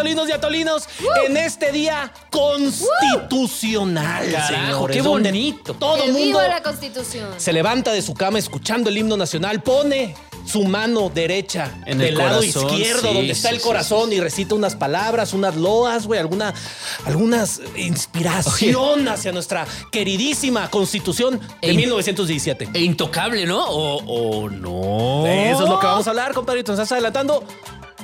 atolinos y atolinos, en este día constitucional, Carajo, qué bonito. Todo el mundo viva la Constitución. se levanta de su cama escuchando el himno nacional, pone su mano derecha En del el lado corazón, izquierdo, sí, donde está sí, el sí, corazón, y recita unas palabras, unas loas, güey, alguna, algunas inspiración hacia nuestra queridísima constitución de E- 1917. E intocable, ¿no? O, o no. Eso es lo que vamos a hablar, compadrito. Nos estás adelantando.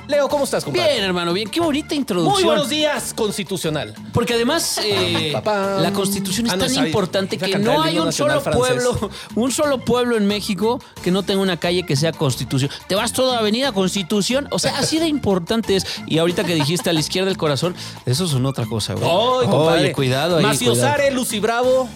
Leo, ¿cómo estás, compadre? Bien, hermano, bien. Qué bonita introducción. Muy buenos días, constitucional. Porque además eh, Papá. la constitución es Ah, no, tan sabe- importante que no hay un solo francés. pueblo, un solo pueblo en México que no tenga una calle que sea constitución. Te vas toda avenida Constitución, o sea, así de importante es. Y ahorita que dijiste a la izquierda del corazón, eso es una otra cosa, güey. Compadre. Oye, cuidado ahí. Macio cuidado. Sare, Lucy Bravo.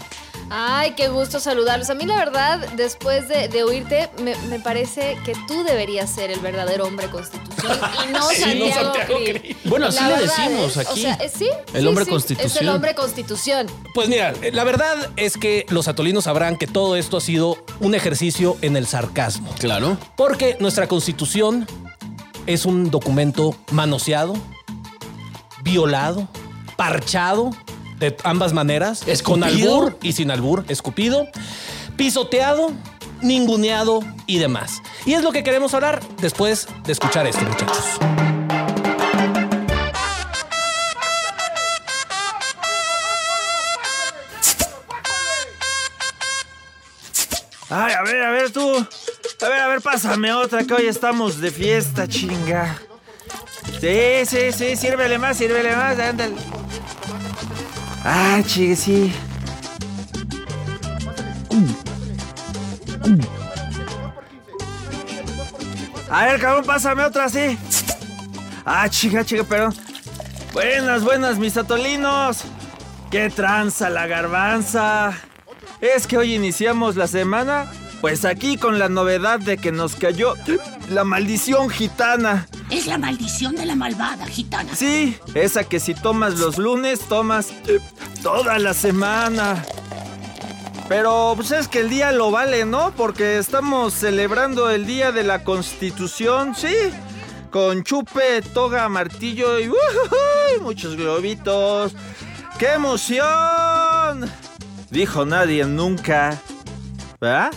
Ay, qué gusto saludarlos. A mí la verdad, después de, de oírte, me, me parece que tú deberías ser el verdadero hombre constitución y no Sí, no Santiago. Krill. Bueno, así le decimos es- aquí. O sea, eh, sí. El sí, hombre sí, constitución. Es el hombre constitución. Pues mira, la verdad es que los atolinos sabrán que todo esto ha sido un ejercicio en el sarcasmo. Claro. Porque nuestra constitución es un documento manoseado, violado, parchado de ambas maneras, es con Escupido. albur y sin albur, escupido, pisoteado, ninguneado y demás. Y es lo que queremos hablar después de escuchar esto, muchachos. Ay, a ver, a ver tú. A ver, a ver, pásame otra que hoy estamos de fiesta, chinga. Sí, sí, sí, sírvele más, sírvele más, ándale. Ah, chingue, sí. A ver, cabrón, pásame otra, sí. Ah, chica, chica, perdón. Buenas, buenas, mis atolinos. ¡Qué tranza la garbanza! Es que hoy iniciamos la semana, pues aquí con la novedad de que nos cayó la maldición gitana. Es la maldición de la malvada gitana. Sí, esa que si tomas los lunes, tomas eh, toda la semana. Pero pues es que el día lo vale, ¿no? Porque estamos celebrando el Día de la Constitución, sí. Con chupe, toga, martillo y ¡ujujuy! muchos globitos. ¡Qué emoción! Dijo nadie nunca. ¿Verdad?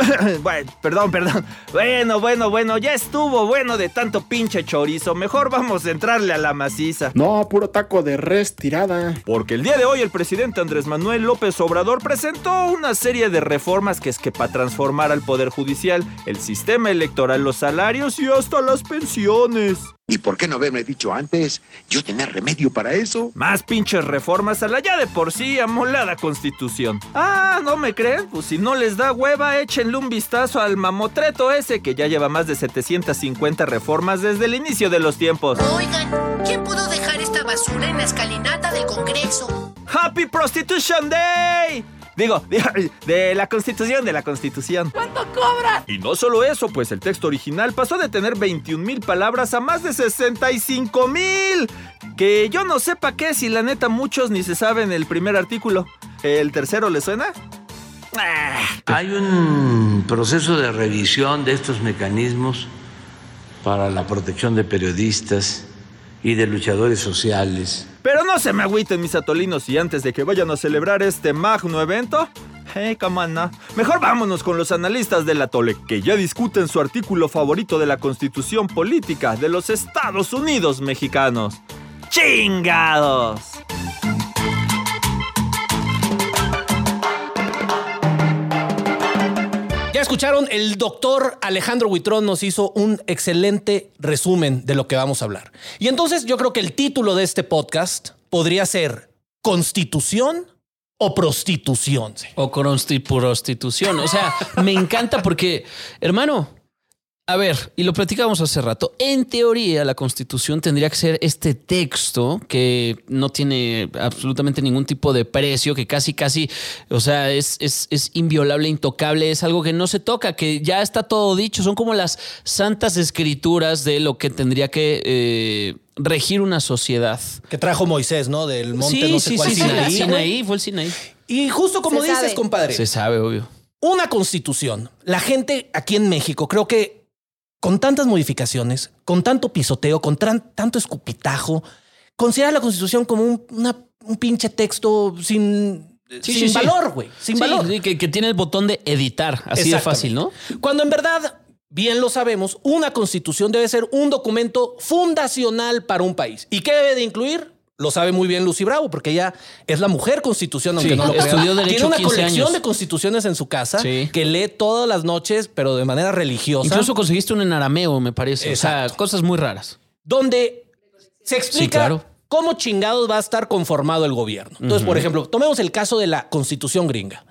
bueno, perdón, perdón. Bueno, bueno, bueno, ya estuvo bueno de tanto pinche chorizo. Mejor vamos a entrarle a la maciza. No, puro taco de res tirada. Porque el día de hoy el presidente Andrés Manuel López Obrador presentó una serie de reformas que es que para transformar al Poder Judicial, el sistema electoral, los salarios y hasta las pensiones. ¿Y por qué no haberme dicho antes? Yo tenía remedio para eso. Más pinches reformas a la ya de por sí amolada constitución. Ah, ¿no me creen? Pues si no les da hueva, échenle un vistazo al mamotreto ese que ya lleva más de 750 reformas desde el inicio de los tiempos. Oigan, ¿quién pudo dejar esta basura en la escalinata del Congreso? ¡Happy Prostitution Day! Digo, de la constitución, de la constitución. ¿Cuánto cobras? Y no solo eso, pues el texto original pasó de tener 21 mil palabras a más de 65 mil. Que yo no sepa qué, si la neta muchos ni se saben el primer artículo. ¿El tercero le suena? Ah, Hay un proceso de revisión de estos mecanismos para la protección de periodistas y de luchadores sociales. Pero no se me agüiten mis atolinos y antes de que vayan a celebrar este magno evento, hey, no. Mejor vámonos con los analistas del atole, que ya discuten su artículo favorito de la constitución política de los Estados Unidos mexicanos. ¡Chingados! Escucharon, el doctor Alejandro Huitrón nos hizo un excelente resumen de lo que vamos a hablar. Y entonces yo creo que el título de este podcast podría ser Constitución o Prostitución. O prostitución. O sea, me encanta porque, hermano, a ver, y lo platicábamos hace rato, en teoría la constitución tendría que ser este texto que no tiene absolutamente ningún tipo de precio, que casi, casi, o sea, es, es, es inviolable, intocable, es algo que no se toca, que ya está todo dicho, son como las santas escrituras de lo que tendría que eh, regir una sociedad. Que trajo Moisés, ¿no? Del monte sí, no sé sí, cuál sí, sí, Sinaí, fue el Sinaí. Y justo como Se dices, sabe. compadre, Se sabe, obvio. una constitución. La gente aquí en México creo que con tantas modificaciones, con tanto pisoteo, con tanto escupitajo, considera la Constitución como un, una- un pinche texto sin, Sí, sin sí, valor, güey. Sin Sí, valor. sí, que, que tiene el botón de editar, así de fácil, ¿no? Cuando en verdad, bien lo sabemos, una constitución debe ser un documento fundacional para un país. ¿Y qué debe de incluir? Lo sabe muy bien Lucy Bravo, porque ella es la mujer constitución, aunque Sí, no lo crea. estudió Derecho Tiene una 15 colección años. de constituciones en su casa Sí. que lee todas las noches, pero de manera religiosa. Incluso conseguiste un en arameo, me parece. O sea, cosas muy raras. donde se explica Sí, claro. cómo chingados va a estar conformado el gobierno. Entonces, por ejemplo, tomemos el caso de la constitución gringa.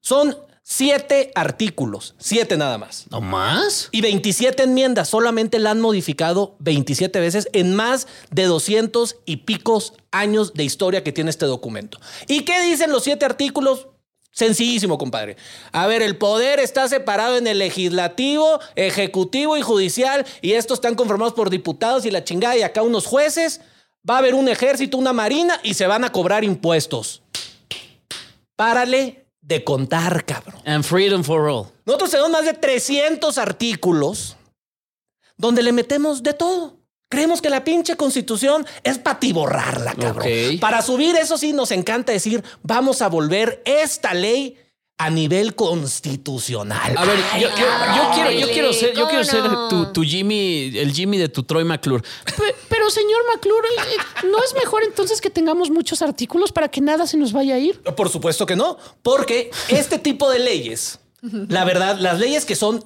Son siete artículos, siete nada más. ¿No más? Y 27 enmiendas, solamente la han modificado 27 veces en más de 200 y picos años de historia que tiene este documento. ¿Y qué dicen los siete artículos? Sencillísimo, compadre. A ver, el poder está separado en el legislativo, ejecutivo y judicial, y estos están conformados por diputados y la chingada, y acá unos jueces. Va a haber un ejército, una marina, y se van a cobrar impuestos. Párale de contar, cabrón. And freedom for all. Nosotros tenemos más de 300 artículos donde le metemos de todo. Creemos que la pinche constitución es para tiborrarla, cabrón. Ok. Para subir, eso sí, nos encanta decir, vamos a volver esta ley a nivel constitucional. A ver, yo, yo- yo quiero, yo quiero ser, yo ¿cómo quiero ser tu Jimmy, el Jimmy de tu Troy McClure. Pe- Pero, señor McClure, ¿no es mejor entonces que tengamos muchos artículos para que nada se nos vaya a ir? Por supuesto que no, porque este tipo de leyes, la verdad, las leyes que son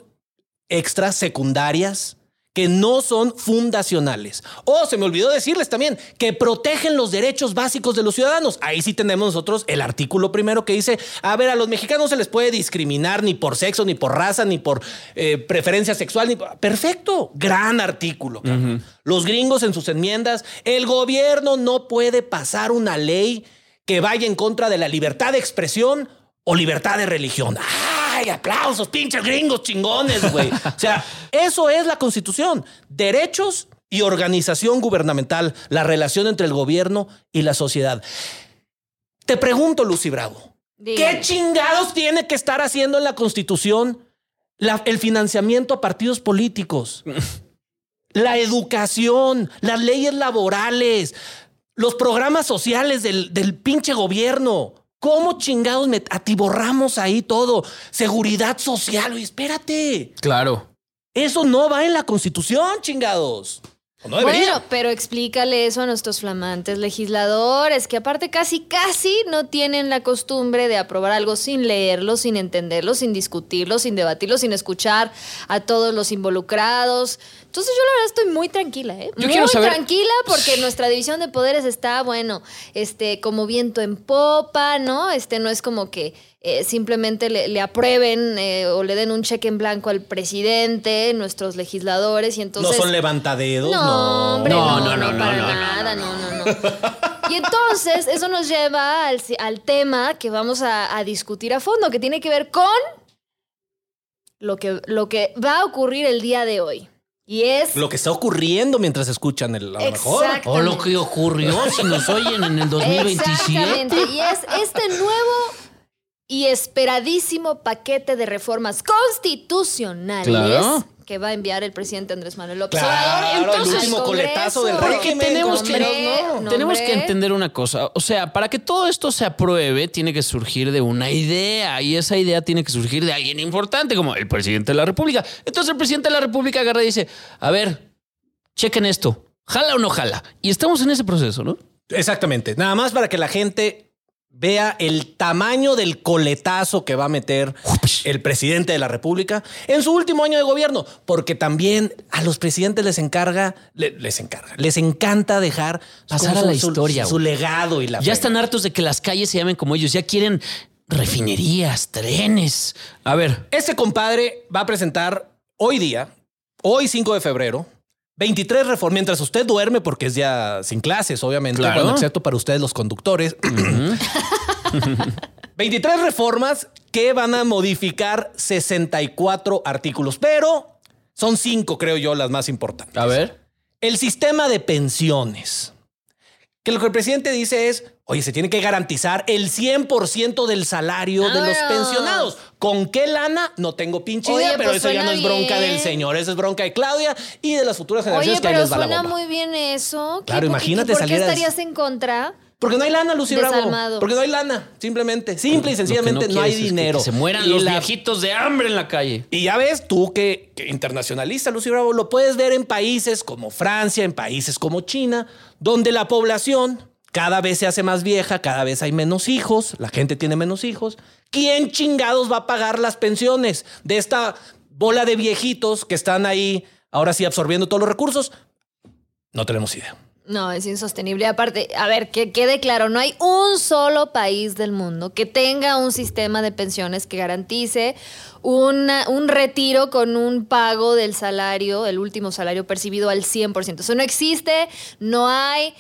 extras secundarias, que no son fundacionales. O se me olvidó decirles también que protegen los derechos básicos de los ciudadanos. Ahí sí tenemos nosotros el artículo primero que dice, a ver, a los mexicanos no se les puede discriminar ni por sexo, ni por raza, ni por eh, preferencia sexual. Ni... Perfecto, gran artículo. Los gringos en sus enmiendas, el gobierno no puede pasar una ley que vaya en contra de la libertad de expresión o libertad de religión. ¡Ay, aplausos, pinches gringos chingones, güey! O sea, eso es la constitución. Derechos y organización gubernamental, la relación entre el gobierno y la sociedad. Te pregunto, Lucy Bravo, ¿qué chingados tiene que estar haciendo en la constitución la- el financiamiento a partidos políticos? la educación, las leyes laborales, los programas sociales del, del pinche gobierno. ¿Cómo chingados me atiborramos ahí todo? Seguridad social. Oye, espérate. Claro. Eso no va en la constitución, chingados. O no debería. Bueno, pero explícale eso a nuestros flamantes legisladores, que aparte casi, casi no tienen la costumbre de aprobar algo sin leerlo, sin entenderlo, sin discutirlo, sin debatirlo, sin escuchar a todos los involucrados. Entonces yo la verdad estoy muy tranquila, ¿eh? Yo muy saber- tranquila porque nuestra división de poderes está, bueno, este, como viento en popa, ¿no? Este no es como que eh, simplemente le, le aprueben eh, o le den un cheque en blanco al presidente, nuestros legisladores, y entonces... no son levantadedos. No, No, hombre, No, no, no, no, no, para no, no, nada, no, no, no. Y entonces eso nos lleva al, al tema que vamos a, a discutir a fondo, que tiene que ver con lo que, lo que va a ocurrir el día de hoy. Y es... Lo que está ocurriendo mientras escuchan el a lo mejor. O lo que ocurrió si nos oyen en el 2027. Exactamente. Y es este nuevo y esperadísimo paquete de reformas constitucionales Claro. Que va a enviar el presidente Andrés Manuel López Claro, Obrador. el último coletazo del régimen. tenemos que- no, Tenemos que entender una cosa. O sea, para que todo esto se apruebe, tiene que surgir de una idea. Y esa idea tiene que surgir de alguien importante, como el presidente de la República. Entonces el presidente de la República agarra y dice: A ver, chequen esto. ¿Jala o no jala? Y estamos en ese proceso, ¿no? Exactamente. Nada más para que la gente vea el tamaño del coletazo que va a meter el presidente de la República en su último año de gobierno, porque también a los presidentes les encarga, le- les encarga, les encanta dejar Pasar a la su- su- historia, su, güey. legado y la Ya están hartos de que las calles se llamen como ellos. Ya quieren refinerías, trenes. A ver, Este compadre va a presentar hoy día, hoy 5 de febrero, 23 reformas, mientras usted duerme, porque es ya sin clases, obviamente, Claro. bueno, excepto para ustedes los conductores. 23 reformas que van a modificar 64 artículos, pero son cinco, creo yo, las más importantes. a ver. El sistema de pensiones. que lo que el presidente dice es, oye, se tiene que garantizar el 100% del salario de los pensionados. ¿Con qué lana? No tengo pinche Oye, idea, pero pues eso ya no es bronca bien. del señor, eso es bronca de Claudia y de las futuras Oye, generaciones que ahí pero les va la suena bomba. muy bien eso. ¿Qué- Claro, imagínate ¿Por qué estarías en contra? Porque no hay lana, Lucy Bravo. Porque no hay lana, simplemente. Simple y que sencillamente no, hay es que- dinero. Que se mueran Y los la- viejitos de hambre en la calle. Y ya ves, tú que, que internacionalista, Lucy Bravo, lo puedes ver en países como Francia, en países como China, donde la población cada vez se hace más vieja, cada vez hay menos hijos, la gente tiene menos hijos. ¿Quién chingados va a pagar las pensiones de esta bola de viejitos que están ahí ahora sí absorbiendo todos los recursos? No tenemos idea. No, es insostenible. Aparte, a ver, que quede claro, no hay un solo país del mundo que tenga un sistema de pensiones que garantice un retiro con un pago del salario, el último salario percibido al 100%. Eso no existe, no hay.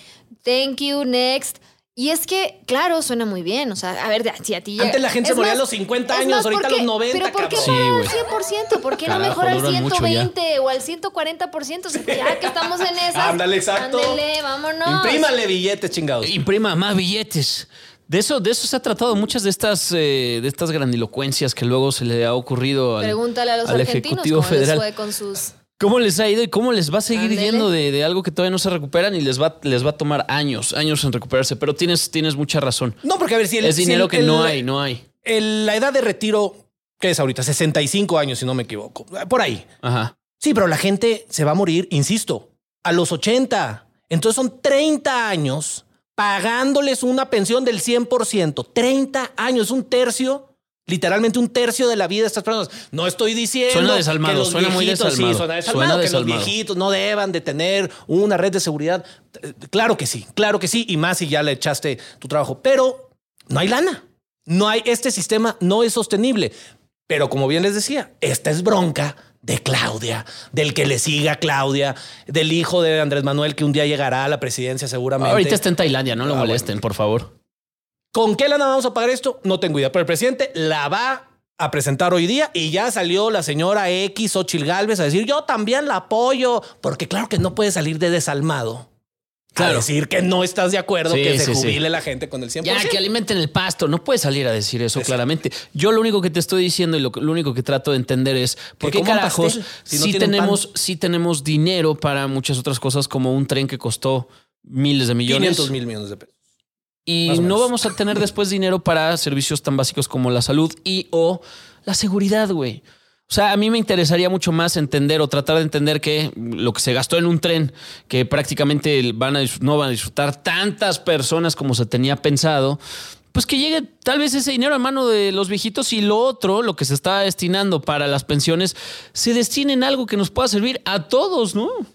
Thank you, next. Y es que, claro, suena muy bien. O sea, a ver, si a ti ya- Antes la gente se moría a los 50 es años, ahorita ¿por a los qué? 90, Pero ¿por qué Sí, al güey. 100%? ¿Por qué no Carajo, mejor al duran mucho ya. 120 o al 140%? O sea, ya que estamos en esas. Ándale, exacto. Ándele, vámonos. Imprímale billetes, chingados. Imprima más billetes. De eso, de eso se ha tratado muchas de estas, eh, de estas grandilocuencias que luego se le ha ocurrido al, Pregúntale a los al argentinos Ejecutivo cómo les Federal. fue con sus... ¿Cómo les ha ido y cómo les va a seguir yendo de, de algo que todavía no se recuperan y les va, les va a tomar años, años en recuperarse? Pero tienes, tienes mucha razón. No, porque a ver si el, es si dinero el- que no el- hay, no hay. el- la edad de retiro, ¿qué es ahorita? 65 años, si no me equivoco. Por ahí. Ajá. Sí, pero la gente se va a morir, insisto, a los 80. Entonces son 30 años pagándoles una pensión del 100%. 30 años, un tercio. Literalmente un tercio de la vida de estas personas. No estoy diciendo. Suena desalmado, que los suena muy viejitos- desalmado. Sí, suena desalmado. Suena que desalmado. los viejitos no deban de tener una red de seguridad. Eh, Claro que sí, claro que sí. Y más si ya le echaste tu trabajo. Pero no hay lana. No hay, este sistema no es sostenible. Pero como bien les decía, esta es bronca de Claudia, del que le siga a Claudia, del hijo de Andrés Manuel que un día llegará a la presidencia seguramente. Ahorita está en Tailandia, no lo Ah, molesten, por favor. ¿Con qué lana vamos a pagar esto? No tengo idea, pero el presidente la va a presentar hoy día y ya salió la señora X, Ochil Gálvez, a decir yo también la apoyo, porque claro que no puede salir de desalmado. Claro. Claro. decir que no estás de acuerdo Sí, que se sí, sí. jubile la gente con el 100%. Ya, que alimenten el pasto. No puedes salir a decir eso claramente. Yo lo único que te estoy diciendo y lo, lo único que trato de entender es por qué carajos pastel, si no tenemos, pan. sí tenemos dinero para muchas otras cosas como un tren que costó miles de millones. 500 mil millones de pesos. Y no vamos a tener después dinero para servicios tan básicos como la salud y o la seguridad, güey. O sea, a mí me interesaría mucho más entender o tratar de entender que lo que se gastó en un tren, que prácticamente van a, no van a disfrutar tantas personas como se tenía pensado, pues que llegue tal vez ese dinero a mano de los viejitos y lo otro, lo que se está destinando para las pensiones, se destine en algo que nos pueda servir a todos, ¿no? No,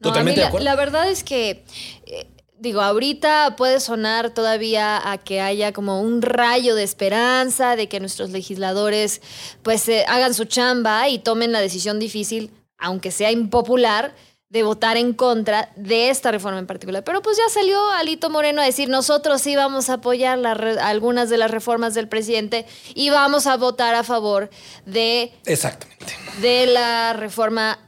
Totalmente a mí de la- acuerdo. La, verdad es que, eh, digo, ahorita puede sonar todavía a que haya como un rayo de esperanza, de que nuestros legisladores pues eh, hagan su chamba y tomen la decisión difícil, aunque sea impopular, de votar en contra de esta reforma en particular. Pero pues ya salió Alito Moreno a decir, nosotros sí vamos a apoyar la algunas de las reformas del presidente y vamos a votar a favor de, Exactamente. de la reforma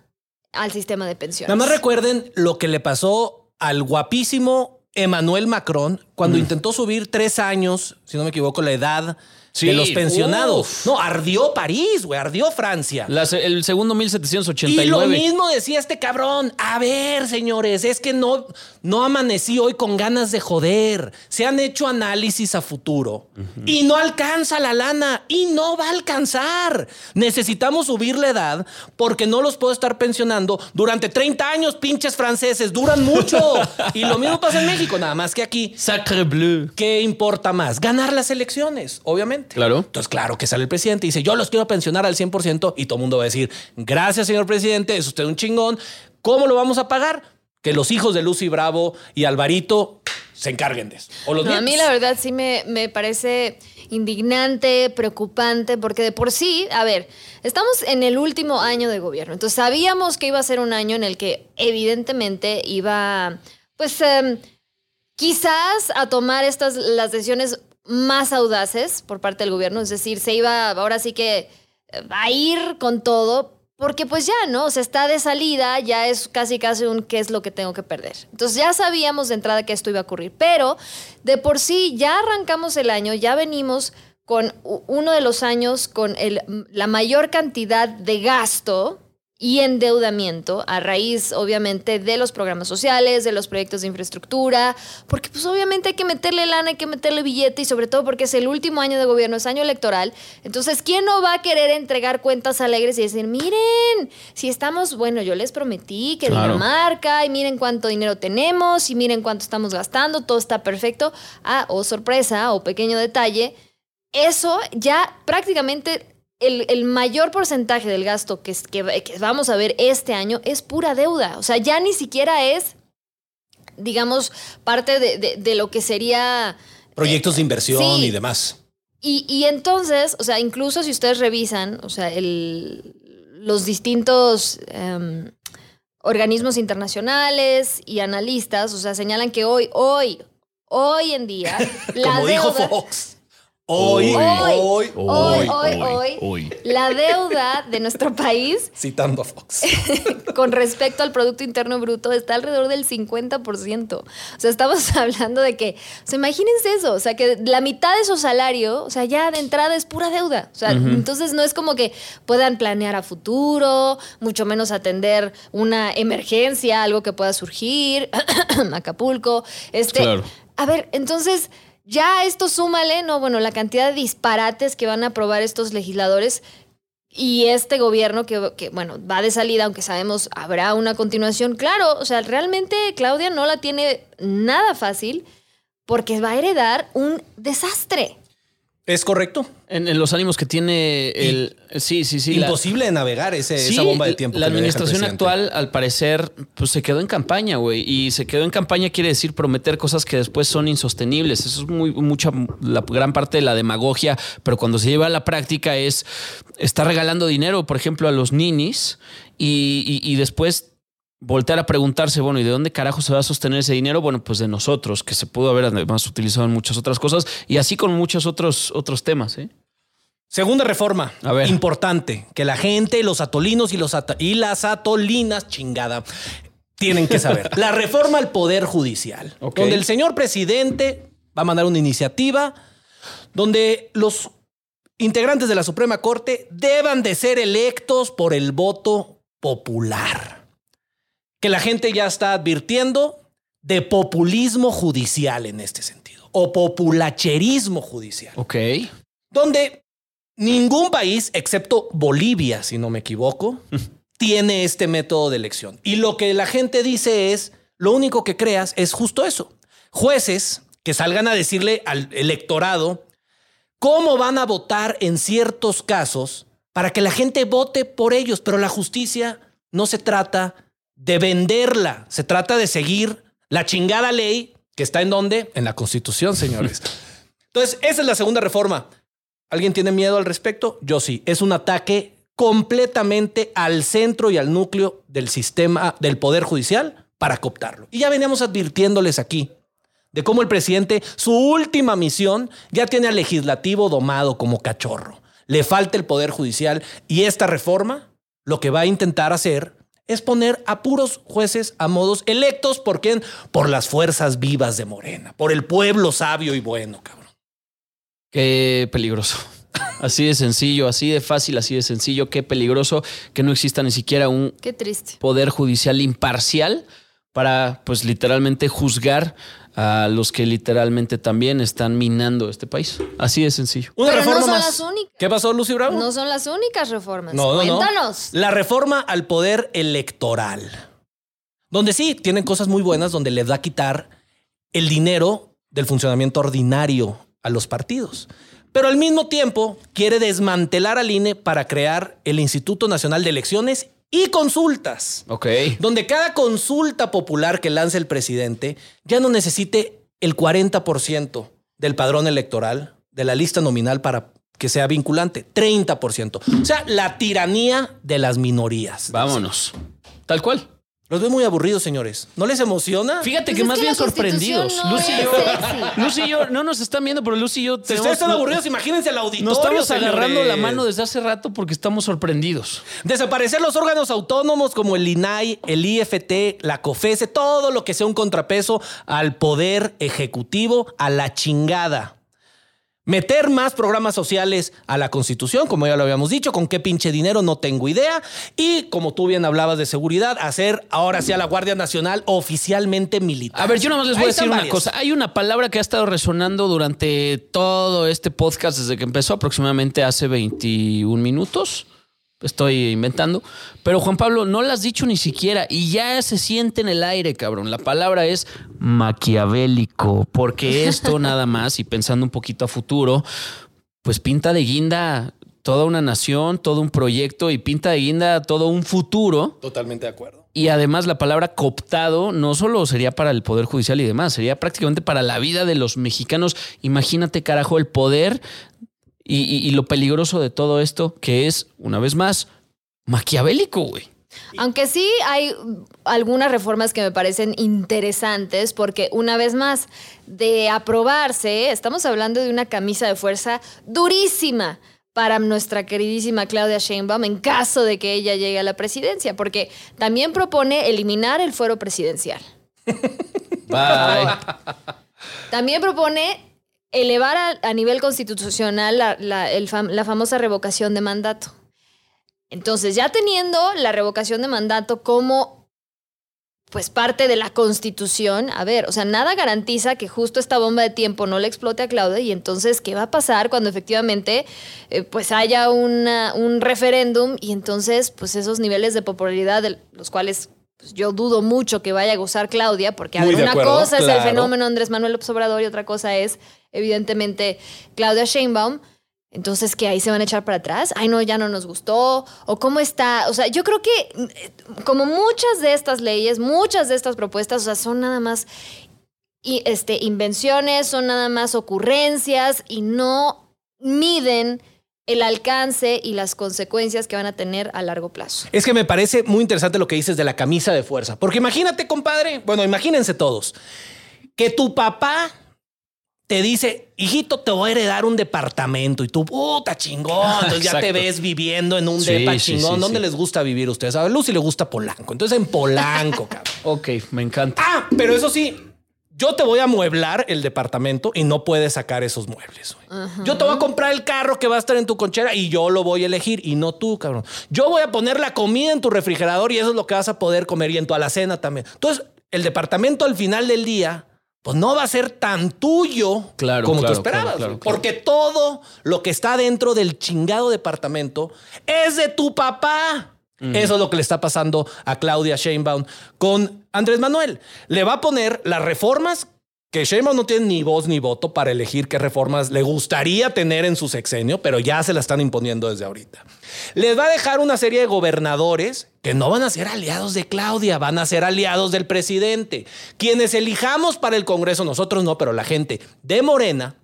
al sistema de pensiones. Nada más recuerden lo que le pasó al guapísimo Emmanuel Macron cuando intentó subir tres años, si no me equivoco, la edad Sí, de los pensionados. uf. No, ardió París, güey, ardió Francia. El segundo Y 1789. lo mismo decía este cabrón. A ver, señores, es que no, no amanecí hoy con ganas de joder. Se han hecho análisis a futuro y no alcanza la lana y no va a alcanzar. Necesitamos subir la edad porque no los puedo estar pensionando durante 30 años, pinches franceses. Duran mucho. y lo mismo pasa en México, nada más que aquí. Sacre bleu. ¿Qué importa más? Ganar las elecciones, obviamente. Claro. Entonces, claro que sale el presidente y dice, yo los quiero pensionar al 100% y todo el mundo va a decir, gracias, señor presidente, es usted un chingón. ¿Cómo lo vamos a pagar? Que los hijos de Lucy Bravo y Alvarito se encarguen de eso. O los No, a mí la verdad sí me, me parece indignante, preocupante, porque de por sí, a ver, estamos en el último año de gobierno, entonces sabíamos que iba a ser un año en el que evidentemente iba, pues, em, quizás a tomar estas, las decisiones más audaces por parte del gobierno, es decir, se iba ahora sí que eh, a ir con todo, porque pues ya, ¿no? O sea, está de salida, ya es casi casi un qué es lo que tengo que perder. Entonces ya sabíamos de entrada que esto iba a ocurrir, pero de por sí ya arrancamos el año, ya venimos con uno de los años con el, la mayor cantidad de gasto y endeudamiento a raíz, obviamente, de los programas sociales, de los proyectos de infraestructura, porque pues obviamente hay que meterle lana, hay que meterle billete y sobre todo porque es el último año de gobierno, es año electoral. Entonces, ¿quién no va a querer entregar cuentas alegres y decir, miren, si estamos, bueno, yo les prometí que Claro. Dinamarca y miren cuánto dinero tenemos y miren cuánto estamos gastando, todo está perfecto. Ah, o sorpresa, o pequeño detalle, eso ya prácticamente el, el mayor porcentaje del gasto que, que, que vamos a ver este año es pura deuda. O sea, ya ni siquiera es, digamos, parte de, de- de lo que sería... Proyectos de inversión Sí. y demás. Y, y entonces, o sea, incluso si ustedes revisan, o sea, el, los distintos em, organismos internacionales y analistas, o sea, señalan que hoy, hoy, hoy en día, la Como dijo Fox. Hoy, Hoy. hoy, Hoy, hoy, hoy, la deuda de nuestro país Citando a Fox. con respecto al Producto Interno Bruto está alrededor del 50%. O sea, estamos hablando de que, o sea, imagínense eso, o sea, que la mitad de su salario, o sea, ya de entrada es pura deuda. O sea, entonces no es como que puedan planear a futuro, mucho menos atender una emergencia, algo que pueda surgir, Acapulco, este... Claro. A ver, entonces... Ya esto súmale, no, bueno, la cantidad de disparates que van a aprobar estos legisladores y este gobierno que, que, bueno, va de salida, aunque sabemos habrá una continuación. Claro, o sea, realmente Claudia no la tiene nada fácil porque va a heredar un desastre. ¿Es correcto? En, en los ánimos que tiene el. Sí, sí, sí. la- Imposible de navegar ese- Sí, esa bomba de tiempo. La que administración actual, al parecer, pues se quedó en campaña, güey. Y se quedó en campaña quiere decir prometer cosas que después son insostenibles. Eso es muy mucha la gran parte de la demagogia, pero cuando se lleva a la práctica es está regalando dinero, por ejemplo, a los ninis y, y- y después voltear a preguntarse, bueno, ¿y de dónde carajo se va a sostener ese dinero? Bueno, pues de nosotros, que se pudo haber además utilizado en muchas otras cosas y así con muchos otros, otros temas, ¿eh? Segunda reforma. A ver. Importante. Que la gente, los atolinos y, los y las atolinas, chingada, tienen que saber. la reforma al Poder Judicial. Donde el señor presidente va a mandar una iniciativa donde los integrantes de la Suprema Corte deban de ser electos por el voto popular. Que la gente ya está advirtiendo de populismo judicial en este sentido. O populacherismo judicial Ok. donde ningún país, excepto Bolivia, si no me equivoco, tiene este método de elección. Y lo que la gente dice es, lo único que creas es justo eso. Jueces que salgan a decirle al electorado cómo van a votar en ciertos casos para que la gente vote por ellos, pero la justicia no se trata de venderla, se trata de seguir la chingada ley que está en donde? En la Constitución, señores. Entonces, esa es la segunda reforma. ¿Alguien tiene miedo al respecto? Yo sí. Es un ataque completamente al centro y al núcleo del sistema del Poder Judicial para cooptarlo. Y ya veníamos advirtiéndoles aquí de cómo el presidente, su última misión, ya tiene al legislativo domado como cachorro. Le falta el Poder Judicial y esta reforma lo que va a intentar hacer es poner a puros jueces a modos electos por quién? Por las fuerzas vivas de Morena, por el pueblo sabio y bueno, cabrón. Qué peligroso. Así de sencillo, así de fácil, así de sencillo. Qué peligroso que no exista ni siquiera un Qué triste. poder judicial imparcial para, pues, literalmente juzgar a los que literalmente también están minando este país. Así de sencillo. Una Pero no reforma son más. las únicas. ¿Qué pasó, Lucy Bravo? No son las únicas reformas. No, no, no. Cuéntanos. La reforma al poder electoral. Donde sí, tienen cosas muy buenas, donde les da a quitar el dinero del funcionamiento ordinario a los partidos. Pero al mismo tiempo quiere desmantelar al INE para crear el Instituto Nacional de Elecciones y Consultas Ok. donde cada consulta popular que lance el presidente ya no necesite el 40% del padrón electoral de la lista nominal para que sea vinculante, 30%. O sea, la tiranía de las minorías. Vámonos. Tal cual. Los veo muy aburridos, señores. ¿No les emociona? Fíjate Pues que más que bien sorprendidos. no Lucy y yo. Lucy y yo no nos están viendo, pero Lucy y yo Si tenemos- ustedes están no- aburridos, imagínense el auditorio. Nos estamos agarrando la mano desde hace rato porque estamos sorprendidos. Desaparecer los órganos autónomos como el INAI, el IFT, la COFESE, todo lo que sea un contrapeso al poder ejecutivo a la chingada. Meter más programas sociales a la Constitución, como ya lo habíamos dicho, con qué pinche dinero no tengo idea. Y como tú bien hablabas de seguridad, hacer ahora sí a la Guardia Nacional oficialmente militar. A ver, yo nada más les voy Ahí a decir una cosa. Hay una palabra que ha estado resonando durante todo este podcast desde que empezó, aproximadamente hace 21 minutos. Estoy inventando. Pero Juan Pablo, no la has dicho ni siquiera y ya se siente en el aire, cabrón. La palabra es maquiavélico, porque esto nada más, y pensando un poquito a futuro, pues pinta de guinda toda una nación, todo un proyecto y pinta de guinda todo un futuro. Totalmente de acuerdo. Y además la palabra cooptado no solo sería para el Poder Judicial y demás, sería prácticamente para la vida de los mexicanos. Imagínate, carajo, el poder y, y- y lo peligroso de todo esto, que es, una vez más, maquiavélico, güey. Aunque sí hay algunas reformas que me parecen interesantes porque una vez más, de aprobarse, estamos hablando de una camisa de fuerza durísima para nuestra queridísima Claudia Sheinbaum en caso de que ella llegue a la presidencia, porque también propone eliminar el fuero presidencial. Bye. También propone elevar a, nivel constitucional la, la famosa revocación de mandato. Entonces, ya teniendo la revocación de mandato como pues parte de la constitución, a ver, o sea, nada garantiza que justo esta bomba de tiempo no le explote a Claudia y entonces, ¿qué va a pasar cuando efectivamente eh, pues haya una- un referéndum y entonces pues esos niveles de popularidad de los cuales pues, yo dudo mucho que vaya a gozar Claudia, porque a ver, una acuerdo, cosa es el fenómeno Andrés Manuel López Obrador y otra cosa es evidentemente Claudia Sheinbaum. Entonces, que ahí se van a echar para atrás. Ay, no, ya no nos gustó. O cómo está. O sea, yo creo que eh, como muchas de estas leyes, muchas de estas propuestas, o sea, son nada más y, este, invenciones, son nada más ocurrencias y no miden el alcance y las consecuencias que van a tener a largo plazo. Es que me parece muy interesante lo que dices de la camisa de fuerza. Porque imagínate, compadre, bueno, imagínense todos, que tu papá te dice, hijito, te voy a heredar un departamento y tú, puta chingón. Entonces ya te ves viviendo en un Sí, depa sí, chingón. sí, ¿Dónde sí. les gusta vivir a ustedes? A Lucy le gusta Polanco. Entonces en Polanco, cabrón. Ok, me encanta. Ah, pero eso sí, yo te voy a mueblar el departamento y no puedes sacar esos muebles. Yo te voy a comprar el carro que va a estar en tu conchera y yo lo voy a elegir y no tú, cabrón. Yo voy a poner la comida en tu refrigerador y eso es lo que vas a poder comer y en tu alacena también. Entonces, el departamento al final del día, pues no va a ser tan tuyo Claro, como claro, tú esperabas. claro, claro, güey. claro. Porque todo lo que está dentro del chingado departamento es de tu papá. Eso es lo que le está pasando a Claudia Sheinbaum con Andrés Manuel. Le va a poner las reformas que Sheinbaum no tiene ni voz ni voto para elegir qué reformas le gustaría tener en su sexenio, pero ya se la están imponiendo desde ahorita. Les va a dejar una serie de gobernadores que no van a ser aliados de Claudia, van a ser aliados del presidente. Quienes elijamos para el Congreso, nosotros no, pero la gente de Morena,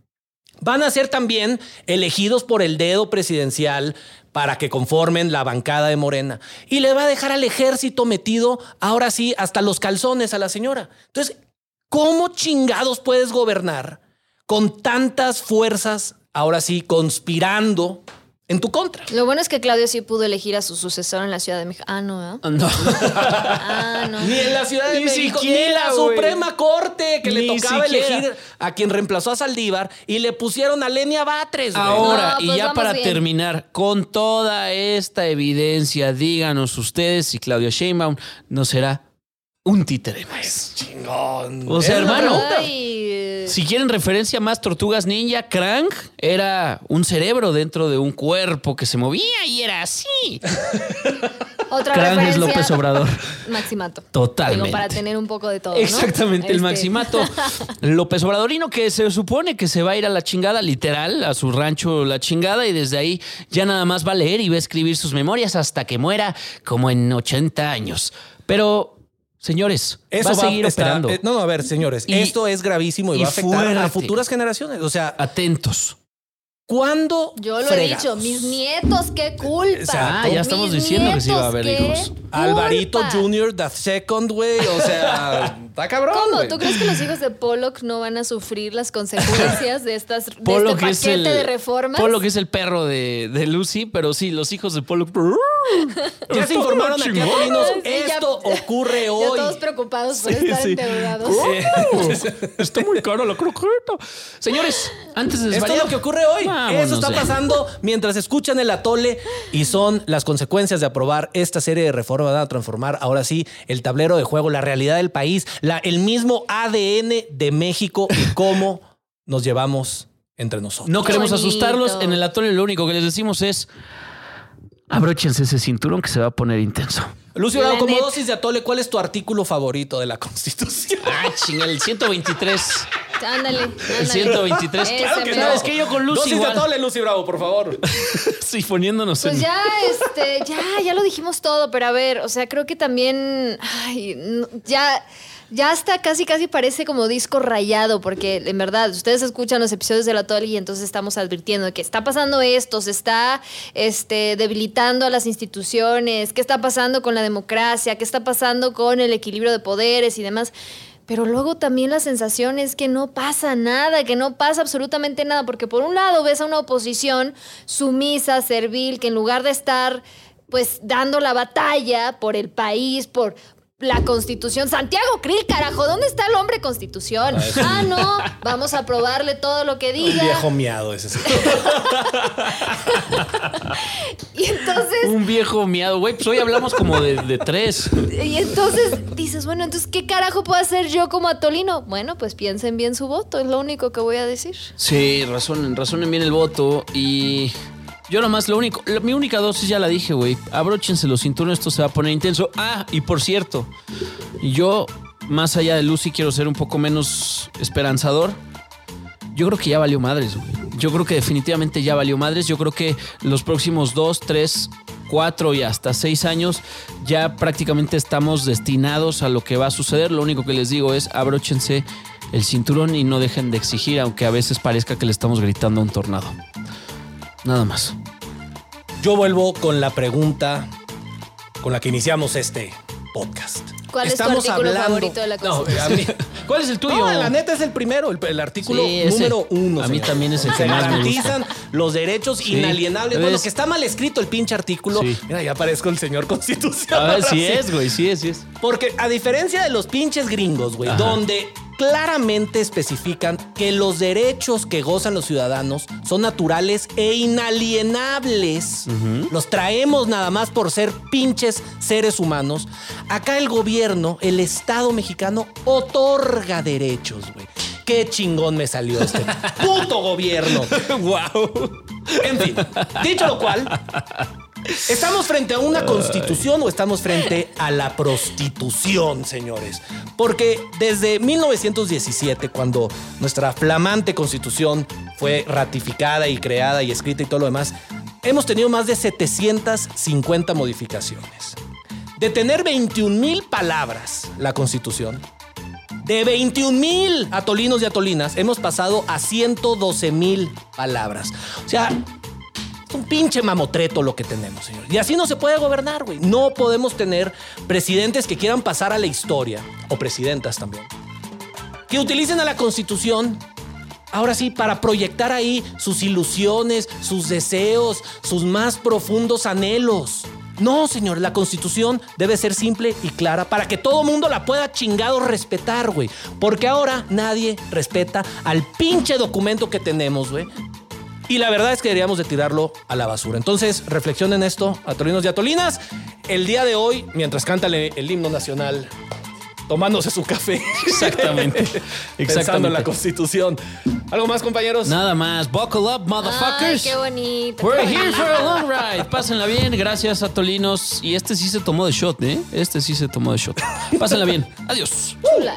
van a ser también elegidos por el dedo presidencial para que conformen la bancada de Morena. Y le va a dejar al ejército metido, ahora sí, hasta los calzones a la señora. Entonces, ¿cómo chingados puedes gobernar con tantas fuerzas, ahora sí, conspirando en tu contra? Lo bueno es que Claudio sí pudo elegir a su sucesor en la Ciudad de México. Ah, no, ¿verdad? No. Ah, no. Ni en la Ciudad de Ni México, ni siquiera, la güey. Suprema Corte, que le Ni tocaba siquiera. elegir a quien reemplazó a Saldívar y le pusieron a Lenia Batres. Ahora, No, y pues ya para bien. terminar, con toda esta evidencia, díganos ustedes si Claudia Sheinbaum no será un títere más. Chingón. O sea, hermano. Ay, Si quieren referencia más Tortugas Ninja, Krang era un cerebro dentro de un cuerpo que se movía y era así. Otra Krang es. López Obrador. Maximato. Totalmente. Digo, para tener un poco de todo. ¿no? Exactamente, el Este, maximato López Obradorino que se supone que se va a ir a la chingada, literal, a su rancho la chingada y desde ahí ya nada más va a leer y va a escribir sus memorias hasta que muera como en 80 años. Pero, señores, Eso va a seguir estar- operando. eh, no, no, a ver, señores, Y- esto es gravísimo y, y va a afectar a futuras generaciones. O sea, Atentos. ¿Cuándo? Yo lo fregados? he dicho, mis nietos, qué culpa. Exacto. Ah, ya estamos Mis diciendo que sí iba a haber hijos. Alvarito. Jr., the second, güey. O sea, está cabrón. ¿Cómo? ¿Tú crees que los hijos de Pollock no van a sufrir las consecuencias de estas de este que es paquete el de reformas? Que es el perro de, de Lucy, pero sí, los hijos de Polo. Ya se informaron aquí a Tolinos. Sí, ya- Esto ocurre Ya hoy. todos preocupados por Sí, estar sí. endeudados. Está muy caro la croqueta. Señores, antes de Esto es lo que ocurre hoy. Vámonos Eso está pasando mientras escuchan el atole y son las consecuencias de aprobar esta serie de reformas. Van a transformar ahora sí el tablero de juego, la realidad del país, la, el mismo ADN de México y cómo nos llevamos entre nosotros. No queremos asustarlos. En el atole lo único que les decimos es abróchense ese cinturón que se va a poner intenso. Lucio, La Bravo, como dosis de atole, ¿cuál es tu artículo favorito de la Constitución? Ah, chinga, el 123. Ándale, ándale. El 123. Ese Claro que no, es que yo con Lucy Dosis igual. de atole, Lucy Bravo, por favor. Sí, poniéndonos Pues en... ya, este, ya, ya lo dijimos todo, pero a ver, o sea, creo que también, ay, ya, ya hasta casi, casi parece como disco rayado, porque en verdad, ustedes escuchan los episodios de la Toli y entonces estamos advirtiendo que está pasando esto, se está, este, debilitando a las instituciones, qué está pasando con la democracia, qué está pasando con el equilibrio de poderes y demás. Pero luego también la sensación es que no pasa nada, que no pasa absolutamente nada, porque por un lado ves a una oposición sumisa, servil, que en lugar de estar pues dando la batalla por el país, por la constitución, Santiago Krill, carajo, ¿dónde está el hombre constitución? Ah, no, vamos a aprobarle todo lo que Un diga. viejo miado ese. Y entonces Un viejo miado, güey. Pues hoy hablamos como de, de tres. Y entonces dices, bueno, entonces, ¿qué carajo puedo hacer yo como Atolino? Bueno, pues piensen bien su voto, es lo único que voy a decir. Sí, razonen, razonen bien el voto. Y yo nomás, lo único, mi única dosis ya la dije, güey. Abróchense los cinturones, esto se va a poner intenso. Ah, y por cierto, yo, más allá de Lucy, quiero ser un poco menos esperanzador. Yo creo que ya valió madres, güey. Yo creo que definitivamente ya valió madres. Yo creo que los próximos dos, tres, cuatro y hasta seis años ya prácticamente estamos destinados a lo que va a suceder. Lo único que les digo es abróchense el cinturón y no dejen de exigir, aunque a veces parezca que le estamos gritando a un tornado. Nada más. Yo vuelvo con la pregunta con la que iniciamos este podcast. ¿Cuál es tu artículo favorito de la No, Constitución? a mí- ¿Cuál es el tuyo? No, la neta es el primero, el, el artículo Sí, número uno. A mí señor. también es el Se que más me garantizan los derechos Sí. inalienables. Bueno, que está mal escrito el pinche artículo. Sí. Mira, ya parezco el señor Constitución. A ver, ahora sí es, güey, sí es, sí es. Porque a diferencia de los pinches gringos, güey, donde claramente especifican que los derechos que gozan los ciudadanos son naturales e inalienables, los traemos nada más por ser pinches seres humanos, acá el gobierno, el Estado mexicano, otorga derechos, güey. Qué chingón me salió este puto gobierno. wow. En fin, dicho lo cual, ¿estamos frente a una constitución o estamos frente a la prostitución, señores? Porque desde 1917, cuando nuestra flamante constitución fue ratificada y creada y escrita y todo lo demás, hemos tenido más de 750 modificaciones. De tener 21 mil palabras la constitución, de 21 mil atolinos y atolinas, hemos pasado a 112 mil palabras. O sea, un pinche mamotreto lo que tenemos, señor. Y así no se puede gobernar, güey. No podemos tener presidentes que quieran pasar a la historia, o presidentas también, que utilicen a la constitución. Ahora sí, para proyectar ahí sus ilusiones, sus deseos, sus más profundos anhelos. No, señor, la constitución debe ser simple y clara para que todo mundo la pueda chingado respetar, güey. Porque ahora nadie respeta al pinche documento que tenemos, güey. Y la verdad es que deberíamos de tirarlo a la basura. Entonces, reflexionen esto, atolinos y atolinas. El día de hoy, mientras canta el, el himno nacional, tomándose su café. Exactamente. Pensando en Exactamente. la constitución. ¿Algo más, compañeros? Nada más. Buckle up, Ay, motherfuckers. qué bonito. We're qué here bonito. for a long ride. Pásenla bien. Gracias a Tolinos. Y este sí se tomó de shot, ¿eh? Este sí se tomó de shot. Pásenla bien. Adiós. Chula.